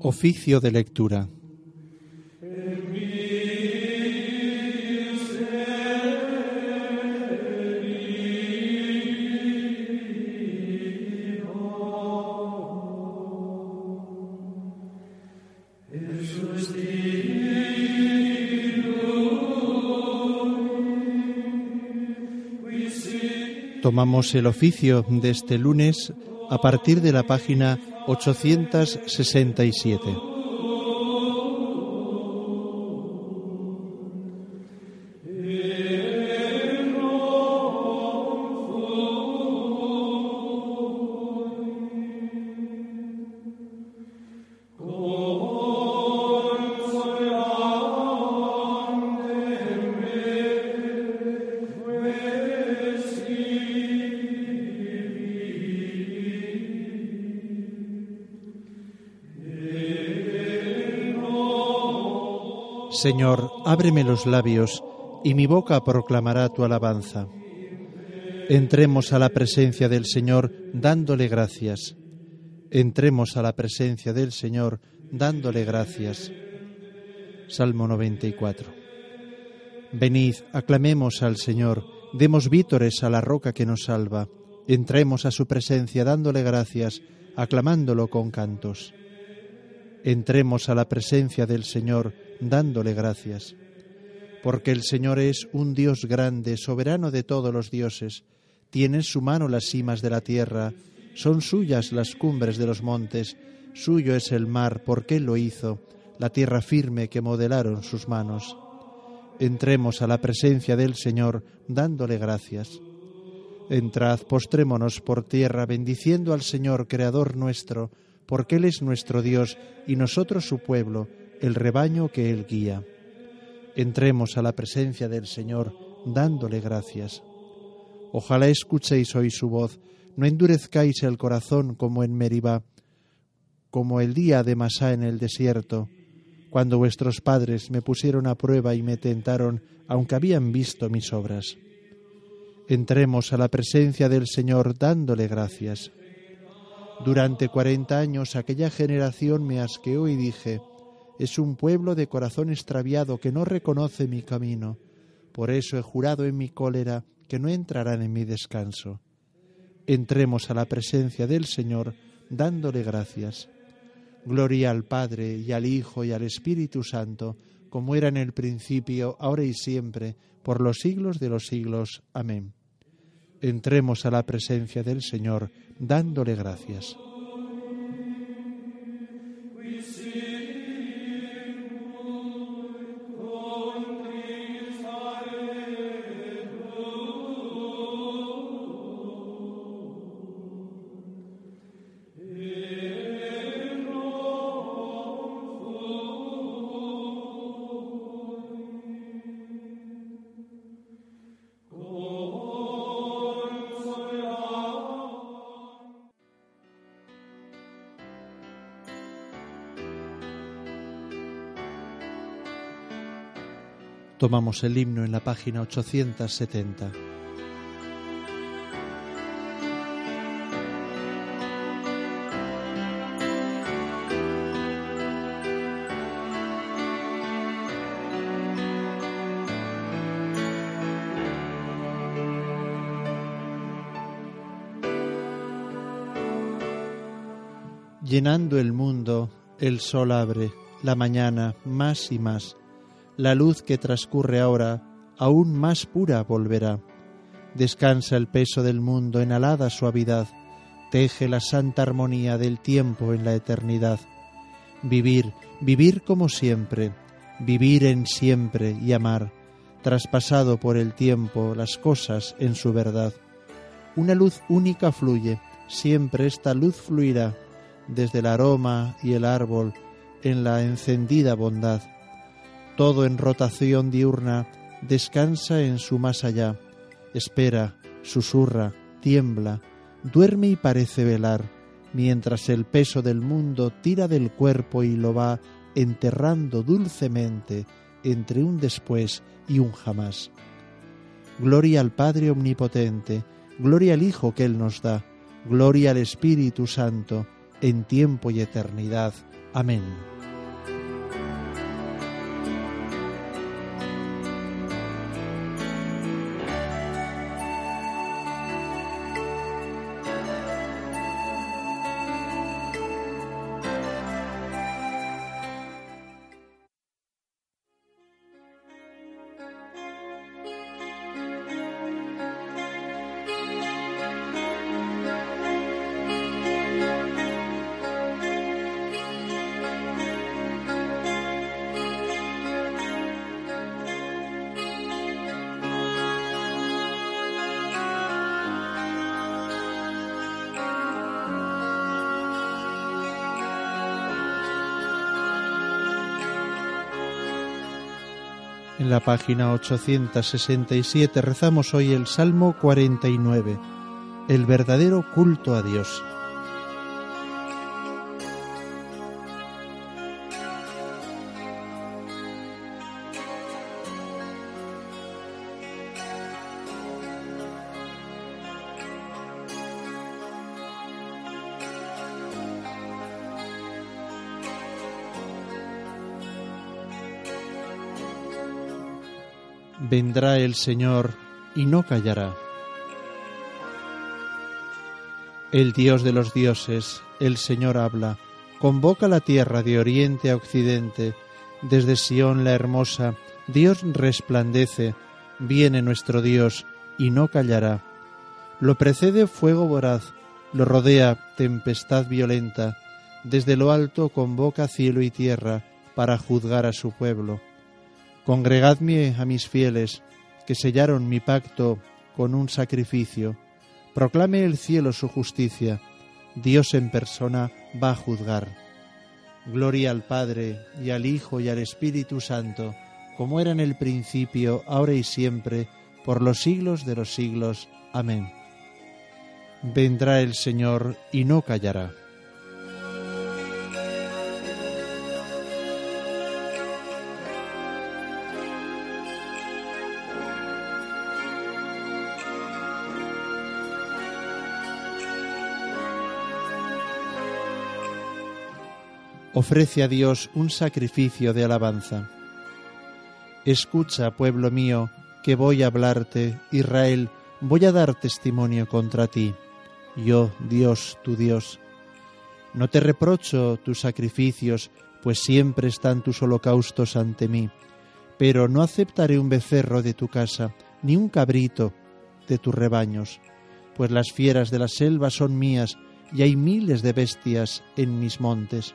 Oficio de lectura. Tomamos el oficio de este lunes a partir de la página 867. Señor, ábreme los labios, y mi boca proclamará tu alabanza. Entremos a la presencia del Señor dándole gracias. Entremos a la presencia del Señor dándole gracias. Salmo 94. Venid, aclamemos al Señor, demos vítores a la roca que nos salva. Entremos a su presencia dándole gracias, aclamándolo con cantos. Entremos a la presencia del Señor dándole gracias. Porque el Señor es un Dios grande, soberano de todos los dioses. Tiene en su mano las cimas de la tierra, son suyas las cumbres de los montes, suyo es el mar, porque Él lo hizo, la tierra firme que modelaron sus manos. Entremos a la presencia del Señor dándole gracias. Entrad, postrémonos por tierra, bendiciendo al Señor, Creador nuestro, porque Él es nuestro Dios y nosotros su pueblo, el rebaño que Él guía. Entremos a la presencia del Señor dándole gracias. Ojalá escuchéis hoy su voz, no endurezcáis el corazón como en Meribá, como el día de Masá en el desierto, cuando vuestros padres me pusieron a prueba y me tentaron, aunque habían visto mis obras. Entremos a la presencia del Señor dándole gracias. Durante cuarenta años aquella generación me asqueó y dije, es un pueblo de corazón extraviado que no reconoce mi camino. Por eso he jurado en mi cólera que no entrarán en mi descanso. Entremos a la presencia del Señor dándole gracias. Gloria al Padre y al Hijo y al Espíritu Santo, como era en el principio, ahora y siempre, por los siglos de los siglos. Amén. Entremos a la presencia del Señor dándole gracias. Tomamos el himno en la página 870. Llenando el mundo, el sol abre, la mañana más y más. La luz que transcurre ahora, aún más pura volverá. Descansa el peso del mundo en alada suavidad, teje la santa armonía del tiempo en la eternidad. Vivir, vivir como siempre, vivir en siempre y amar, traspasado por el tiempo las cosas en su verdad. Una luz única fluye, siempre esta luz fluirá, desde el aroma y el árbol, en la encendida bondad. Todo en rotación diurna descansa en su más allá, espera, susurra, tiembla, duerme y parece velar, mientras el peso del mundo tira del cuerpo y lo va enterrando dulcemente entre un después y un jamás. Gloria al Padre Omnipotente, gloria al Hijo que Él nos da, gloria al Espíritu Santo, en tiempo y eternidad. Amén. En la página 867 rezamos hoy el Salmo 49, el verdadero culto a Dios. Vendrá el Señor y no callará. El Dios de los dioses, el Señor habla, convoca la tierra de oriente a occidente, desde Sión la hermosa, Dios resplandece, viene nuestro Dios y no callará. Lo precede fuego voraz, lo rodea tempestad violenta, desde lo alto convoca cielo y tierra para juzgar a su pueblo. Congregadme a mis fieles, que sellaron mi pacto con un sacrificio. Proclame el cielo su justicia. Dios en persona va a juzgar. Gloria al Padre, y al Hijo, y al Espíritu Santo, como era en el principio, ahora y siempre, por los siglos de los siglos. Amén. Vendrá el Señor y no callará. Ofrece a Dios un sacrificio de alabanza. Escucha, pueblo mío, que voy a hablarte, Israel, voy a dar testimonio contra ti. Yo, Dios, tu Dios. No te reprocho tus sacrificios, pues siempre están tus holocaustos ante mí, pero no aceptaré un becerro de tu casa, ni un cabrito de tus rebaños, pues las fieras de la selva son mías, y hay miles de bestias en mis montes.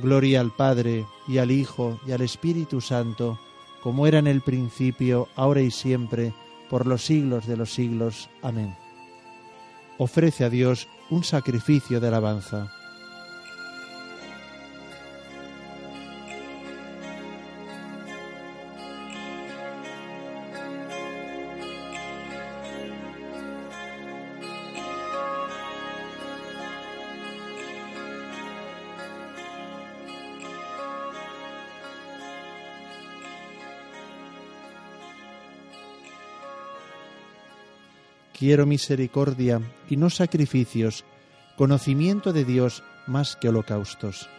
Gloria al Padre, y al Hijo, y al Espíritu Santo, como era en el principio, ahora y siempre, por los siglos de los siglos. Amén. Ofrece a Dios un sacrificio de alabanza. Quiero misericordia y no sacrificios, conocimiento de Dios más que holocaustos.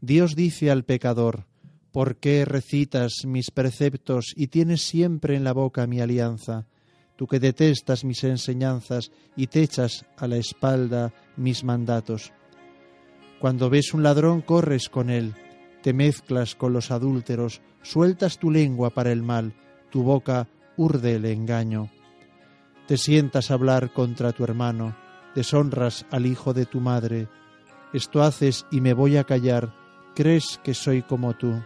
Dios dice al pecador, ¿por qué recitas mis preceptos y tienes siempre en la boca mi alianza? Tú que detestas mis enseñanzas y te echas a la espalda mis mandatos. Cuando ves un ladrón corres con él, te mezclas con los adúlteros, sueltas tu lengua para el mal, tu boca urde el engaño. Te sientas a hablar contra tu hermano, deshonras al hijo de tu madre. Esto haces y me voy a callar, crees que soy como tú.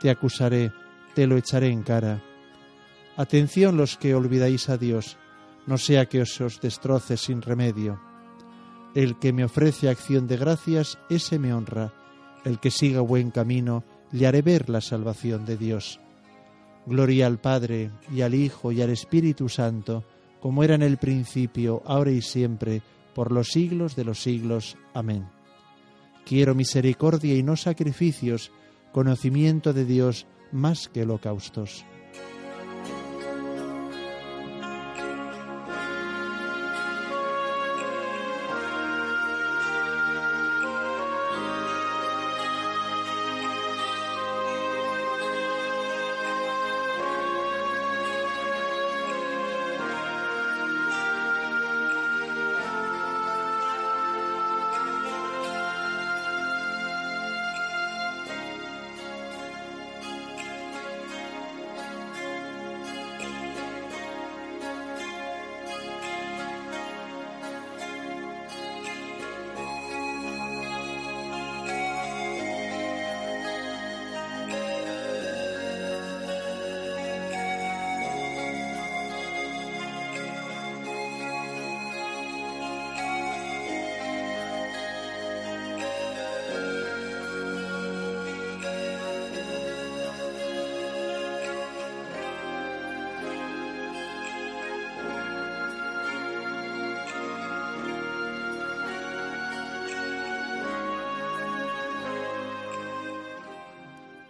Te acusaré, te lo echaré en cara. Atención los que olvidáis a Dios, no sea que os, os destroce sin remedio. El que me ofrece acción de gracias, ese me honra. El que siga buen camino, le haré ver la salvación de Dios. Gloria al Padre, y al Hijo, y al Espíritu Santo, como era en el principio, ahora y siempre, por los siglos de los siglos. Amén. Quiero misericordia y no sacrificios, conocimiento de Dios más que holocaustos.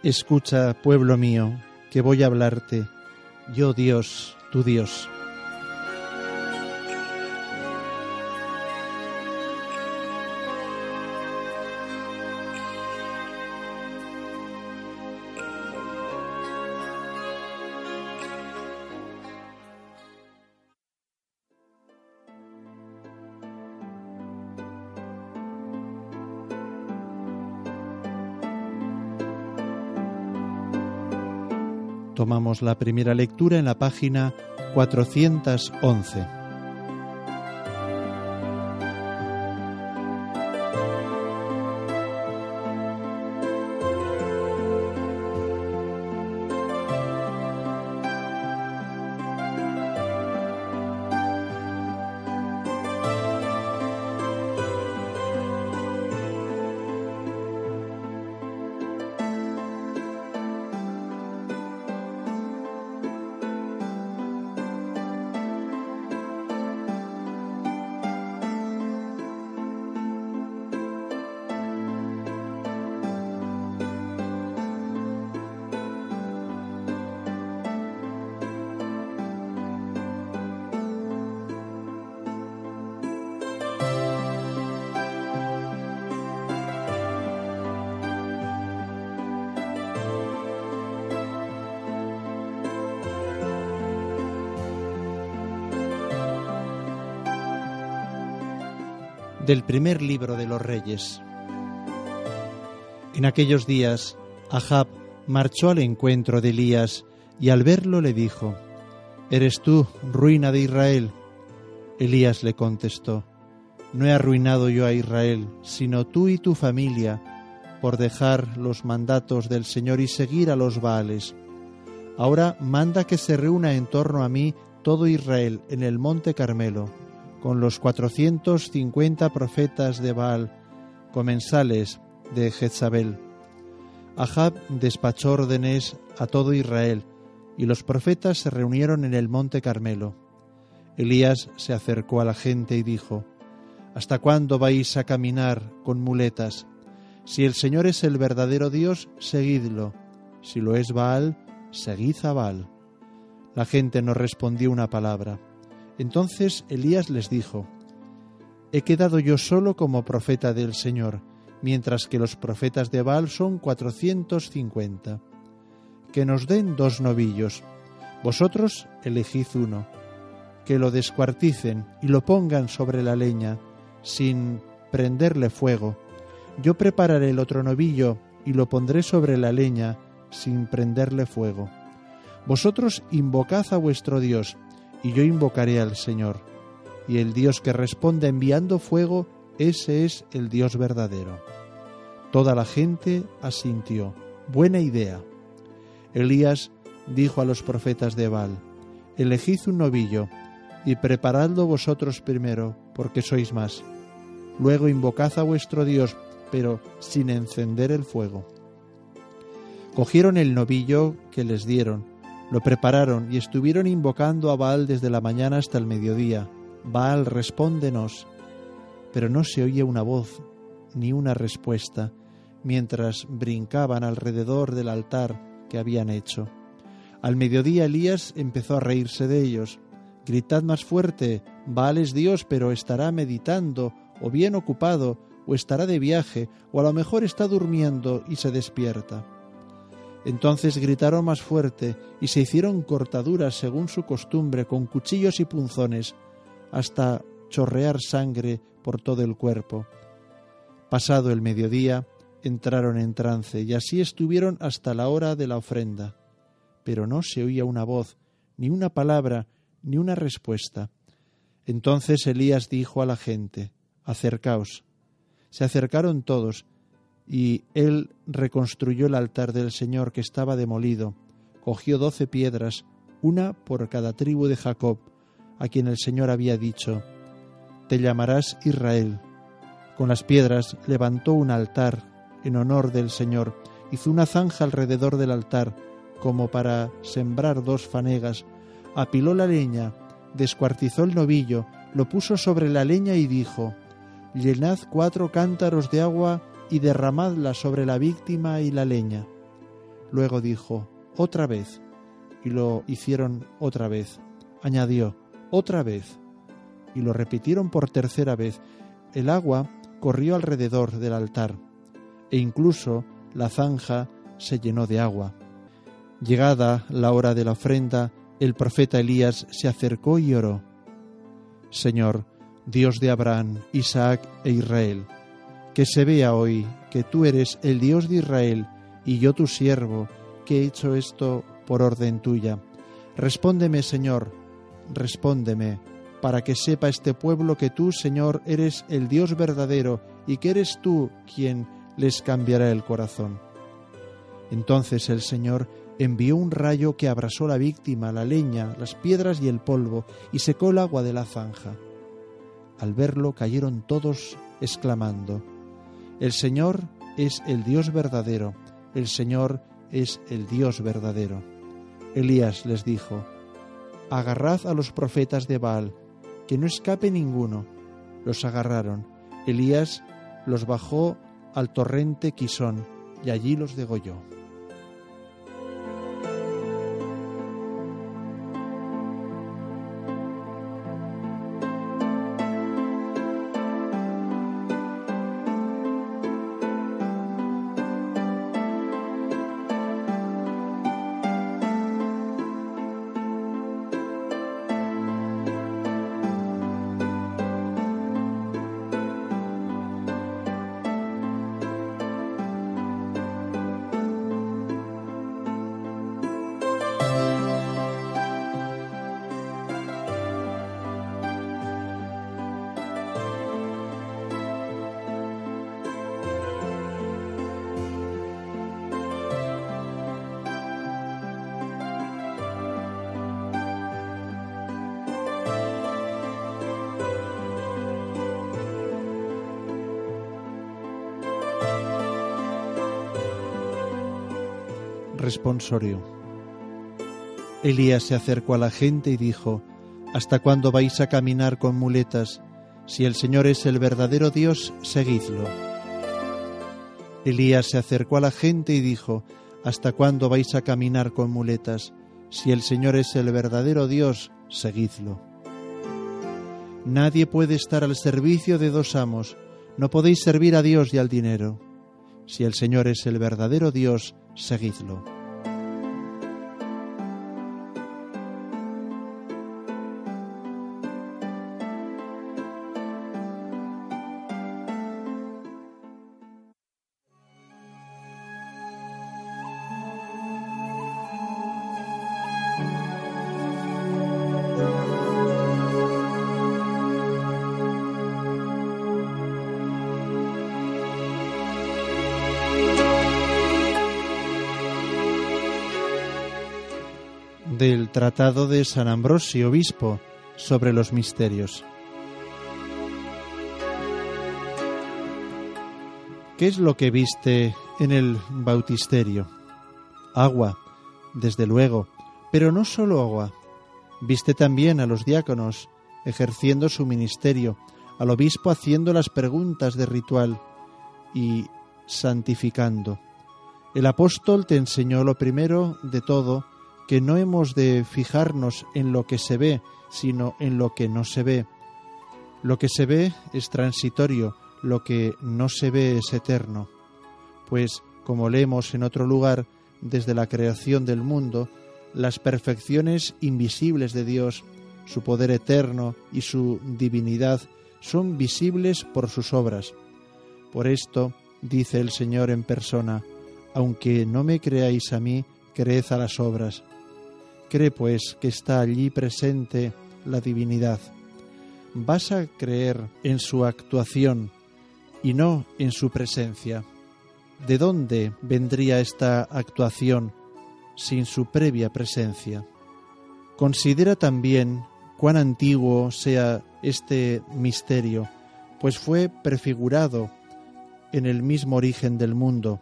Escucha, pueblo mío, que voy a hablarte, yo Dios, tu Dios. Tomamos la primera lectura en la página 411. Del primer libro de los reyes. En aquellos días, Ahab marchó al encuentro de Elías y al verlo le dijo, ¿Eres tú, ruina de Israel? Elías le contestó, No he arruinado yo a Israel, sino tú y tu familia, por dejar los mandatos del Señor y seguir a los Baales. Ahora manda que se reúna en torno a mí todo Israel en el monte Carmelo con los 450 profetas de Baal, comensales de Jezabel. Ahab despachó órdenes a todo Israel, y los profetas se reunieron en el monte Carmelo. Elías se acercó a la gente y dijo, ¿Hasta cuándo vais a caminar con muletas? Si el Señor es el verdadero Dios, seguidlo. Si lo es Baal, seguid a Baal. La gente no respondió una palabra. Entonces Elías les dijo, He quedado yo solo como profeta del Señor, mientras que los profetas de Baal son cuatrocientos cincuenta. Que nos den dos novillos. Vosotros elegid uno. Que lo descuarticen y lo pongan sobre la leña, sin prenderle fuego. Yo prepararé el otro novillo y lo pondré sobre la leña, sin prenderle fuego. Vosotros invocad a vuestro Dios, y yo invocaré al Señor. Y el Dios que responde enviando fuego, ese es el Dios verdadero. Toda la gente asintió. Buena idea. Elías dijo a los profetas de Baal, Elegid un novillo, y preparadlo vosotros primero, porque sois más. Luego invocad a vuestro Dios, pero sin encender el fuego. Cogieron el novillo que les dieron, lo prepararon y estuvieron invocando a Baal desde la mañana hasta el mediodía. Baal, respóndenos. Pero no se oye una voz ni una respuesta mientras brincaban alrededor del altar que habían hecho. Al mediodía Elías empezó a reírse de ellos. Gritad más fuerte, Baal es Dios, pero estará meditando, o bien ocupado, o estará de viaje, o a lo mejor está durmiendo y se despierta. Entonces gritaron más fuerte y se hicieron cortaduras según su costumbre con cuchillos y punzones, hasta chorrear sangre por todo el cuerpo. Pasado el mediodía, entraron en trance y así estuvieron hasta la hora de la ofrenda. Pero no se oía una voz, ni una palabra, ni una respuesta. Entonces Elías dijo a la gente, Acercaos. Se acercaron todos, y él reconstruyó el altar del Señor que estaba demolido, cogió doce piedras, una por cada tribu de Jacob, a quien el Señor había dicho, Te llamarás Israel. Con las piedras levantó un altar en honor del Señor, hizo una zanja alrededor del altar, como para sembrar dos fanegas, apiló la leña, descuartizó el novillo, lo puso sobre la leña y dijo, Llenad cuatro cántaros de agua y derramadla sobre la víctima y la leña. Luego dijo, otra vez, y lo hicieron otra vez. Añadió, otra vez, y lo repitieron por tercera vez. El agua corrió alrededor del altar, e incluso la zanja se llenó de agua. Llegada la hora de la ofrenda, el profeta Elías se acercó y oró. Señor, Dios de Abraham, Isaac e Israel, que se vea hoy que tú eres el Dios de Israel y yo tu siervo, que he hecho esto por orden tuya. Respóndeme, Señor, respóndeme, para que sepa este pueblo que tú, Señor, eres el Dios verdadero y que eres tú quien les cambiará el corazón. Entonces el Señor envió un rayo que abrasó la víctima, la leña, las piedras y el polvo, y secó el agua de la zanja. Al verlo cayeron todos exclamando, el Señor es el Dios verdadero, el Señor es el Dios verdadero. Elías les dijo, Agarrad a los profetas de Baal, que no escape ninguno. Los agarraron. Elías los bajó al torrente Quisón y allí los degolló. Responsorio. Elías se acercó a la gente y dijo, ¿Hasta cuándo vais a caminar con muletas? Si el Señor es el verdadero Dios, seguidlo. Elías se acercó a la gente y dijo, ¿Hasta cuándo vais a caminar con muletas? Si el Señor es el verdadero Dios, seguidlo. Nadie puede estar al servicio de dos amos. No podéis servir a Dios y al dinero. Si el Señor es el verdadero Dios, seguidlo. Del Tratado de San Ambrosio Obispo sobre los misterios. ¿Qué es lo que viste en el bautisterio? Agua, desde luego, pero no solo agua. Viste también a los diáconos ejerciendo su ministerio, al obispo haciendo las preguntas de ritual y santificando. El apóstol te enseñó lo primero de todo, que no hemos de fijarnos en lo que se ve, sino en lo que no se ve. Lo que se ve es transitorio, lo que no se ve es eterno. Pues, como leemos en otro lugar, desde la creación del mundo, las perfecciones invisibles de Dios, su poder eterno y su divinidad son visibles por sus obras. Por esto, dice el Señor en persona, aunque no me creáis a mí, creed a las obras. Cree pues que está allí presente la divinidad. Vas a creer en su actuación y no en su presencia. ¿De dónde vendría esta actuación sin su previa presencia? Considera también cuán antiguo sea este misterio, pues fue prefigurado en el mismo origen del mundo.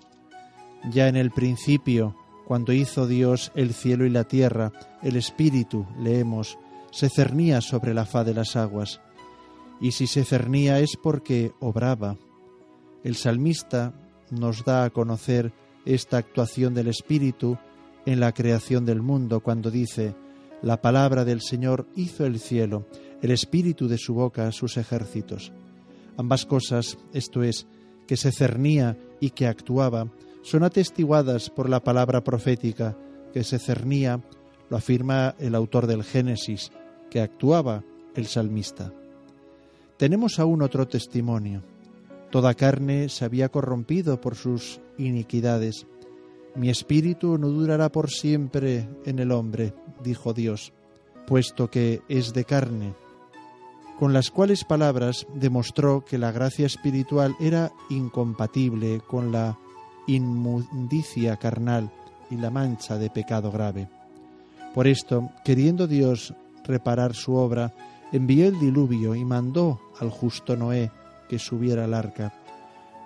Ya en el principio cuando hizo Dios el cielo y la tierra, el Espíritu, leemos, se cernía sobre la faz de las aguas. Y si se cernía es porque obraba. El salmista nos da a conocer esta actuación del Espíritu en la creación del mundo cuando dice, la palabra del Señor hizo el cielo, el Espíritu de su boca sus ejércitos. Ambas cosas, esto es, que se cernía y que actuaba, son atestiguadas por la palabra profética que se cernía, lo afirma el autor del Génesis, que actuaba el salmista. Tenemos aún otro testimonio. Toda carne se había corrompido por sus iniquidades. Mi espíritu no durará por siempre en el hombre, dijo Dios, puesto que es de carne. Con las cuales palabras demostró que la gracia espiritual era incompatible con la inmundicia carnal y la mancha de pecado grave. Por esto, queriendo Dios reparar su obra, envió el diluvio y mandó al justo Noé que subiera al arca.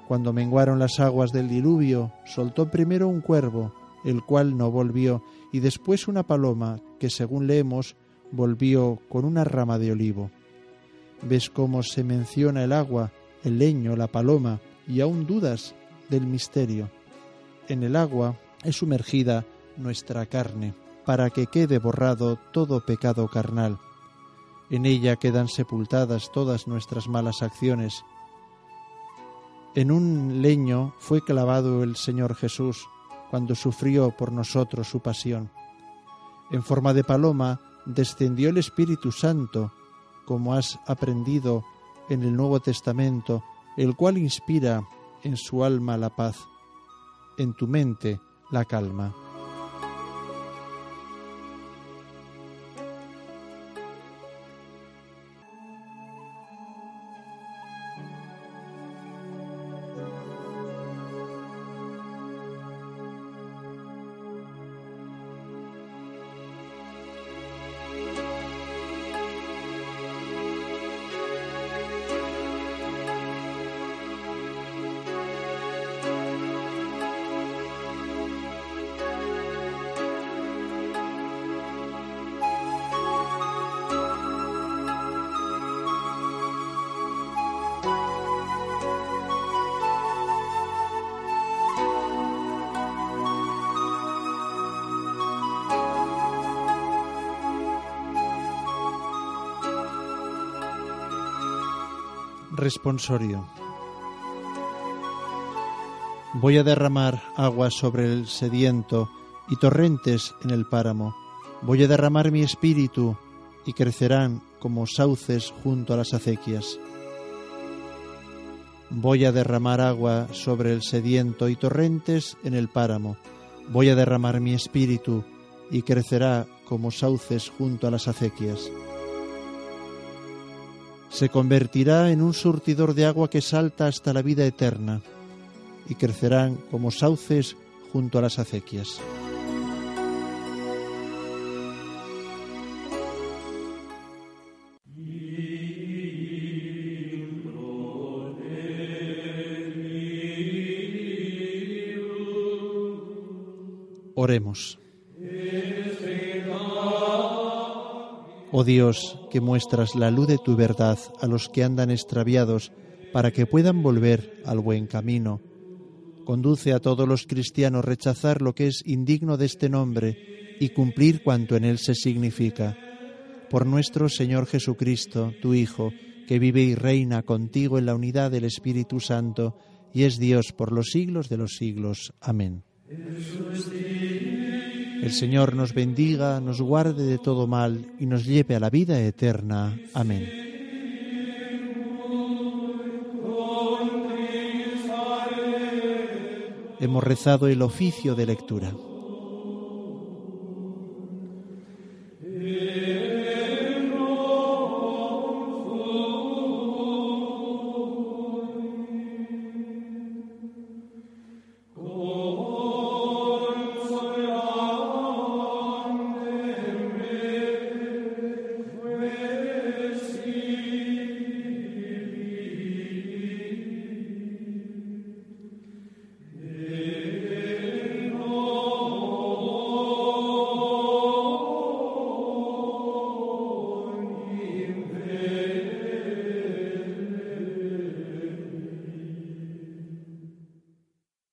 Cuando menguaron las aguas del diluvio, soltó primero un cuervo, el cual no volvió, y después una paloma, que según leemos, volvió con una rama de olivo. ¿Ves cómo se menciona el agua, el leño, la paloma, y aún dudas del misterio. En el agua es sumergida nuestra carne, para que quede borrado todo pecado carnal. En ella quedan sepultadas todas nuestras malas acciones. En un leño fue clavado el Señor Jesús cuando sufrió por nosotros su pasión. En forma de paloma descendió el Espíritu Santo, como has aprendido en el Nuevo Testamento, el cual inspira en su alma la paz, en tu mente la calma. Responsorio. Voy a derramar agua sobre el sediento y torrentes en el páramo. Voy a derramar mi espíritu y crecerán como sauces junto a las acequias. Voy a derramar agua sobre el sediento y torrentes en el páramo. Voy a derramar mi espíritu y crecerá como sauces junto a las acequias. Se convertirá en un surtidor de agua que salta hasta la vida eterna y crecerán como sauces junto a las acequias. Oremos. Oh Dios, que muestras la luz de tu verdad a los que andan extraviados para que puedan volver al buen camino. Conduce a todos los cristianos rechazar lo que es indigno de este nombre y cumplir cuanto en él se significa. Por nuestro Señor Jesucristo, tu Hijo, que vive y reina contigo en la unidad del Espíritu Santo, y es Dios por los siglos de los siglos. Amén. El Señor nos bendiga, nos guarde de todo mal y nos lleve a la vida eterna. Amén. Hemos rezado el oficio de lectura.